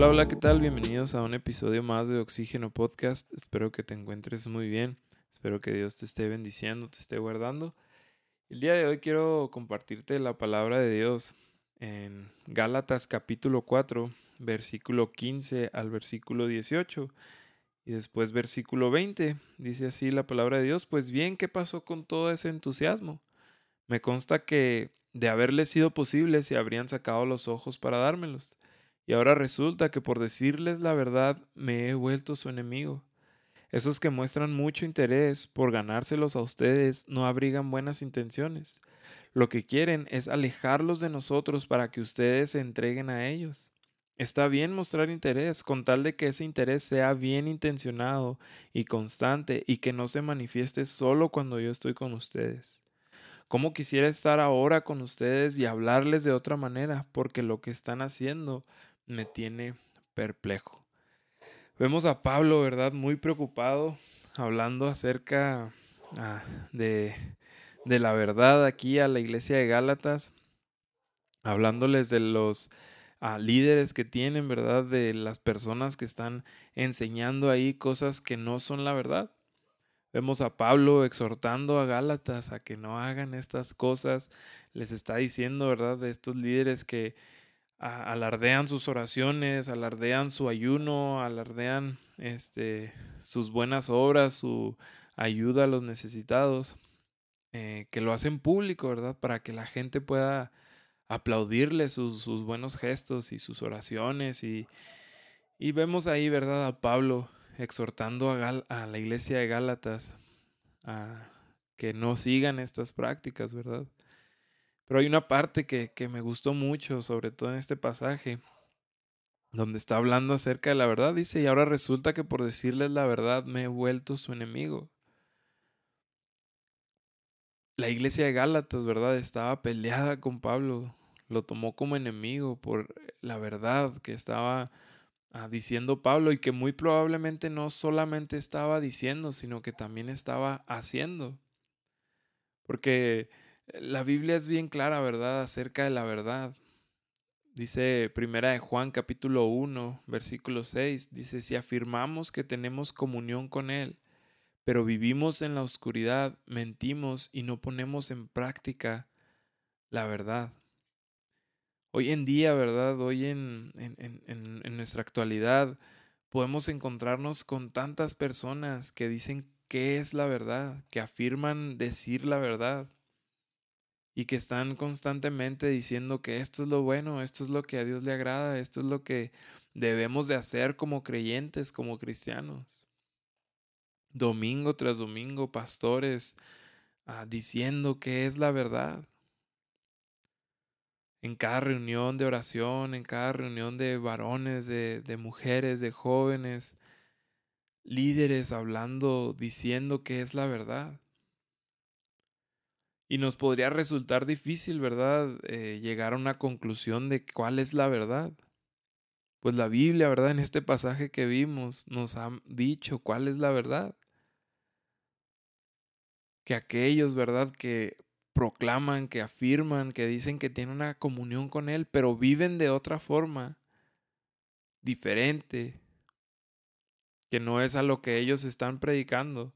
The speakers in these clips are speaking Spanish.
Hola, hola, ¿qué tal? Bienvenidos a un episodio más de Oxígeno Podcast. Espero que te encuentres muy bien. Espero que Dios te esté bendiciendo, te esté guardando. El día de hoy quiero compartirte la palabra de Dios en Gálatas capítulo 4, versículo 15 al versículo 18. Y después versículo 20, dice así la palabra de Dios, pues bien, ¿qué pasó con todo ese entusiasmo? Me consta que de haberle sido posible se habrían sacado los ojos para dármelos. Y ahora resulta que por decirles la verdad me he vuelto su enemigo. Esos que muestran mucho interés por ganárselos a ustedes no abrigan buenas intenciones. Lo que quieren es alejarlos de nosotros para que ustedes se entreguen a ellos. Está bien mostrar interés, con tal de que ese interés sea bien intencionado y constante y que no se manifieste solo cuando yo estoy con ustedes. ¿Cómo quisiera estar ahora con ustedes y hablarles de otra manera? Porque lo que están haciendo me tiene perplejo. Vemos a Pablo, ¿verdad? Muy preocupado, hablando acerca ah, de, de la verdad aquí a la iglesia de Gálatas, hablándoles de los a líderes que tienen, ¿verdad? De las personas que están enseñando ahí cosas que no son la verdad. Vemos a Pablo exhortando a Gálatas a que no hagan estas cosas. Les está diciendo, ¿verdad? De estos líderes que alardean sus oraciones, alardean su ayuno, alardean este, sus buenas obras, su ayuda a los necesitados, eh, que lo hacen público, ¿verdad? Para que la gente pueda aplaudirle sus, buenos gestos y sus oraciones. Y, y, vemos ahí, ¿verdad?, a Pablo exhortando a, a la iglesia de Gálatas a que no sigan estas prácticas, ¿verdad? Pero hay una parte que, que me gustó mucho, sobre todo en este pasaje, donde está hablando acerca de la verdad. Dice, y ahora resulta que por decirles la verdad me he vuelto su enemigo la iglesia de Gálatas, ¿verdad? Estaba peleada con Pablo lo tomó como enemigo por la verdad que estaba ah, diciendo Pablo y que muy probablemente no solamente estaba diciendo, sino que también estaba haciendo. Porque la Biblia es bien clara, ¿verdad?, acerca de la verdad. Dice Primera de Juan capítulo 1, versículo 6, dice, si afirmamos que tenemos comunión con Él, pero vivimos en la oscuridad, mentimos y no ponemos en práctica la verdad. Hoy en día, ¿verdad? Hoy en, en, en, en, nuestra actualidad podemos encontrarnos con tantas personas que dicen qué es la verdad, que afirman decir la verdad y que están constantemente diciendo que esto es lo bueno, esto es lo que a Dios le agrada, esto es lo que debemos de hacer como creyentes, como cristianos. Domingo tras domingo, pastores ah, diciendo que es la verdad en cada reunión de oración, en cada reunión de varones, de, de, mujeres, de jóvenes, líderes hablando, diciendo que es la verdad. Y nos podría resultar difícil, ¿verdad?, eh, llegar a una conclusión de cuál es la verdad. Pues la Biblia, ¿verdad?, en este pasaje que vimos, nos ha dicho cuál es la verdad. Que aquellos, ¿verdad?, que proclaman, que afirman, que dicen que tienen una comunión con Él, pero viven de otra forma, diferente, que no es a lo que ellos están predicando.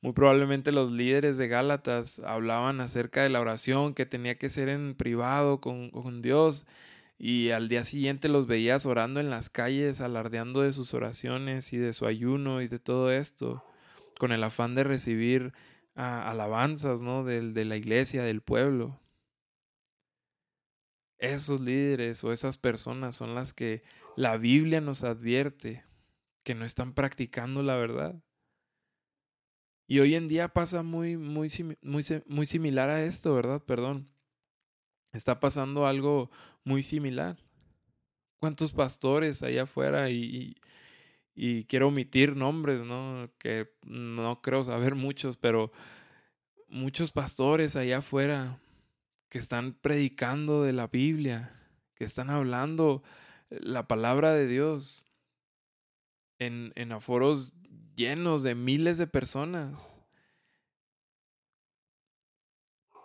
Muy probablemente los líderes de Gálatas hablaban acerca de la oración que tenía que ser en privado con, Dios y al día siguiente los veías orando en las calles, alardeando de sus oraciones y de su ayuno y de todo esto, con el afán de recibir alabanzas, ¿no? De la iglesia, del pueblo. Esos líderes o esas personas son las que la Biblia nos advierte que no están practicando la verdad. Y hoy en día pasa muy, muy, muy, muy similar a esto, ¿verdad? Perdón. Está pasando algo muy similar. ¿Cuántos pastores allá afuera y, y quiero omitir nombres, ¿no? Que no creo saber muchos, pero muchos pastores allá afuera que están predicando de la Biblia, que están hablando la palabra de Dios en, en aforos llenos de miles de personas.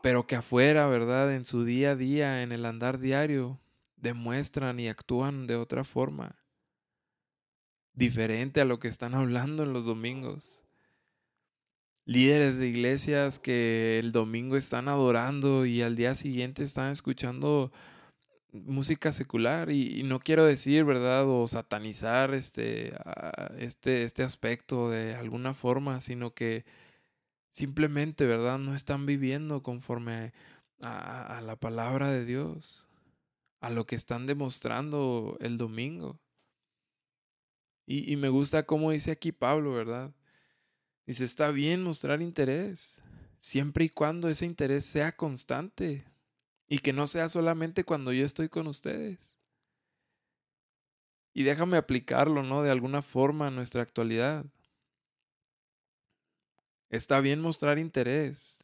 Pero que afuera, ¿verdad? En su día a día, en el andar diario, demuestran y actúan de otra forma diferente a lo que están hablando en los domingos. Líderes de iglesias que el domingo están adorando y al día siguiente están escuchando música secular y, no quiero decir, ¿verdad? O satanizar este, este, este aspecto de alguna forma, sino que simplemente, ¿verdad? No están viviendo conforme a, la palabra de Dios, a lo que están demostrando el domingo. Y, y me gusta cómo dice aquí Pablo, ¿verdad? Dice, está bien mostrar interés, siempre y cuando ese interés sea constante, y que no sea solamente cuando yo estoy con ustedes. Y déjame aplicarlo, ¿no? De alguna forma a nuestra actualidad. Está bien mostrar interés,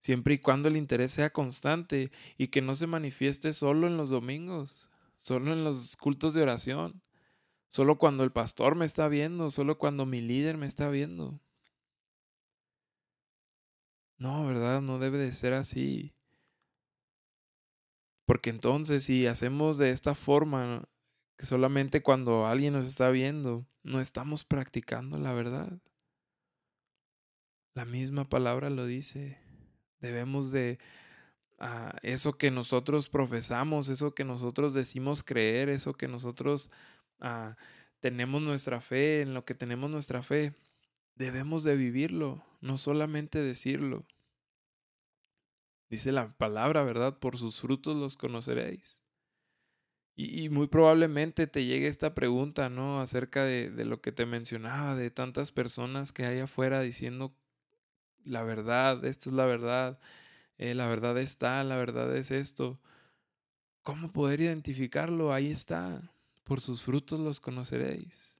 siempre y cuando el interés sea constante y que no se manifieste solo en los domingos, solo en los cultos de oración, solo cuando el pastor me está viendo, solo cuando mi líder me está viendo. No, ¿verdad? No debe de ser así. Porque entonces si hacemos de esta forma, que solamente cuando alguien nos está viendo, no estamos practicando la verdad. La misma palabra lo dice. Debemos de ah, eso que nosotros profesamos, eso que nosotros decimos creer, eso que nosotros ah, tenemos nuestra fe, en lo que tenemos nuestra fe, debemos de vivirlo, no solamente decirlo. Dice la palabra, ¿verdad? Por sus frutos los conoceréis. Y, muy probablemente te llegue esta pregunta, ¿no? Acerca de, lo que te mencionaba, de tantas personas que hay afuera diciendo la verdad, esto es la verdad, eh, la verdad está, la verdad es esto. ¿Cómo poder identificarlo? Ahí está. Por sus frutos los conoceréis.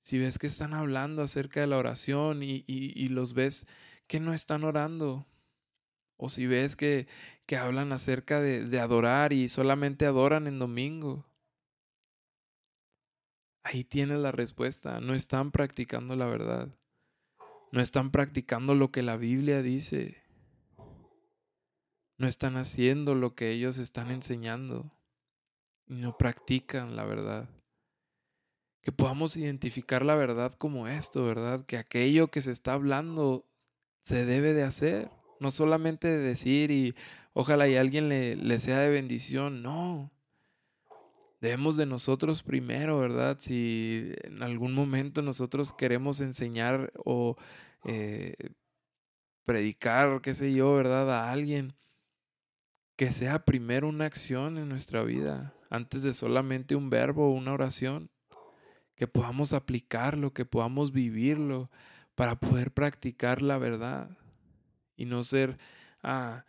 Si ves que están hablando acerca de la oración y los ves que no están orando, o si ves que, que hablan acerca de, de adorar y solamente adoran en domingo. Ahí tienes la respuesta. No están practicando la verdad. No están practicando lo que la Biblia dice. No están haciendo lo que ellos están enseñando. Y no practican la verdad. Que podamos identificar la verdad como esto, ¿verdad? Que aquello que se está hablando se debe de hacer. No solamente de decir y ojalá y alguien le, le sea de bendición, no. Debemos de nosotros primero, ¿verdad? Si en algún momento nosotros queremos enseñar o eh, predicar, qué sé yo, ¿verdad? A alguien, que sea primero una acción en nuestra vida, antes de solamente un verbo o una oración, que podamos aplicarlo, que podamos vivirlo para poder practicar la verdad y no ser, ah,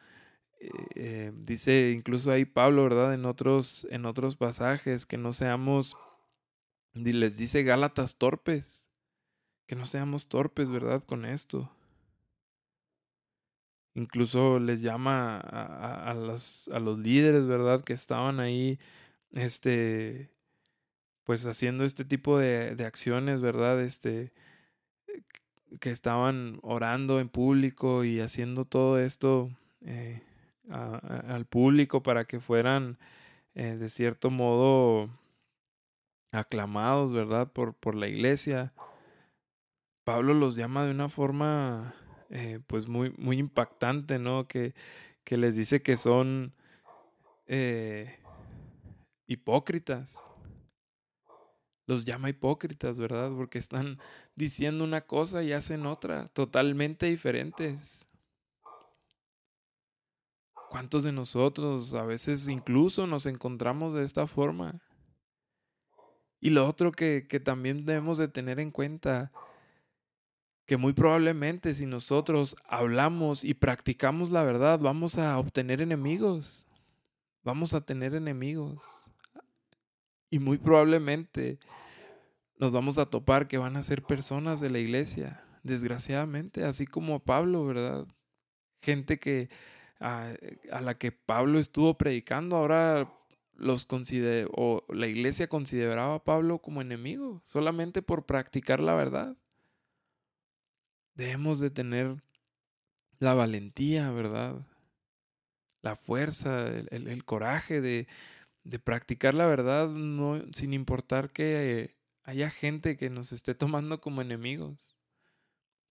eh, dice incluso ahí Pablo, ¿verdad? En otros, en otros pasajes, que no seamos, les dice Gálatas torpes, que no seamos torpes, ¿verdad? Con esto. Incluso les llama a, a, los, a los líderes, ¿verdad? Que estaban ahí, este, pues haciendo este tipo de, de acciones, ¿verdad? Este, que estaban orando en público y haciendo todo esto eh, al público para que fueran eh, de cierto modo aclamados, ¿verdad? Por, por la iglesia. Pablo los llama de una forma eh, pues muy, muy impactante, ¿no? Que, que les dice que son hipócritas los llama hipócritas, ¿verdad? Porque están diciendo una cosa y hacen otra, totalmente diferentes. ¿Cuántos de nosotros a veces incluso nos encontramos de esta forma? Y lo otro que, que también debemos de tener en cuenta, que muy probablemente si nosotros hablamos y practicamos la verdad, vamos a obtener enemigos. Vamos a tener enemigos. Y muy probablemente nos vamos a topar que van a ser personas de la iglesia, desgraciadamente, así como Pablo, ¿verdad? Gente que a, a la que Pablo estuvo predicando, ahora los o la iglesia consideraba a Pablo como enemigo, solamente por practicar la verdad. Debemos de tener la valentía, ¿verdad? La fuerza, el coraje de, de practicar la verdad no, sin importar que haya gente que nos esté tomando como enemigos.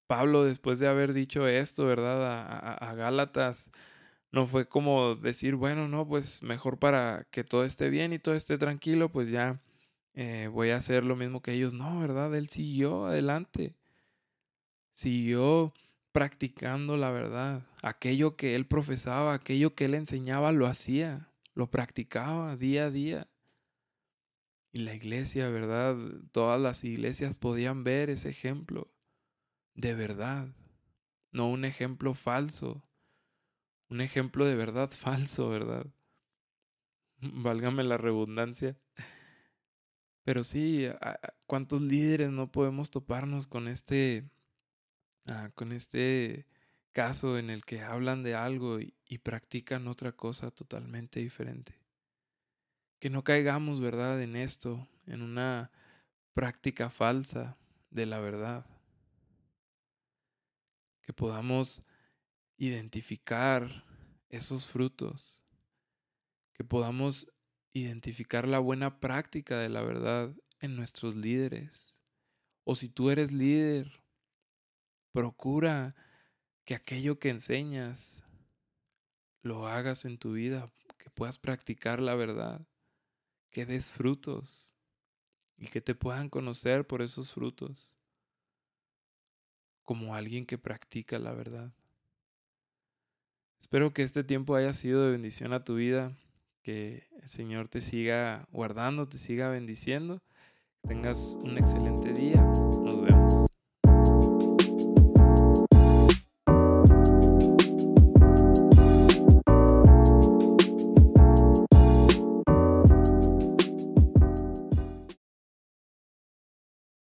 Pablo, después de haber dicho esto, ¿verdad? A, Gálatas, no fue como decir, bueno, no, pues mejor para que todo esté bien y todo esté tranquilo, pues ya eh, voy a hacer lo mismo que ellos. No, ¿verdad? Él siguió adelante. Siguió practicando la verdad. Aquello que él profesaba, aquello que él enseñaba, lo hacía, lo practicaba día a día. Y la iglesia, ¿verdad? Todas las iglesias podían ver ese ejemplo de verdad, no un ejemplo falso, un ejemplo de verdad falso, ¿verdad? Válgame la redundancia. Pero sí, ¿cuántos líderes no podemos toparnos con este, ah, con este caso en el que hablan de algo y practican otra cosa totalmente diferente? Que no caigamos, ¿verdad?, en esto, en una práctica falsa de la verdad. Que podamos identificar esos frutos. Que podamos identificar la buena práctica de la verdad en nuestros líderes. O si tú eres líder, procura que aquello que enseñas lo hagas en tu vida, que puedas practicar la verdad que des frutos y que te puedan conocer por esos frutos como alguien que practica la verdad. Espero que este tiempo haya sido de bendición a tu vida, que el Señor te siga guardando, te siga bendiciendo, tengas un excelente día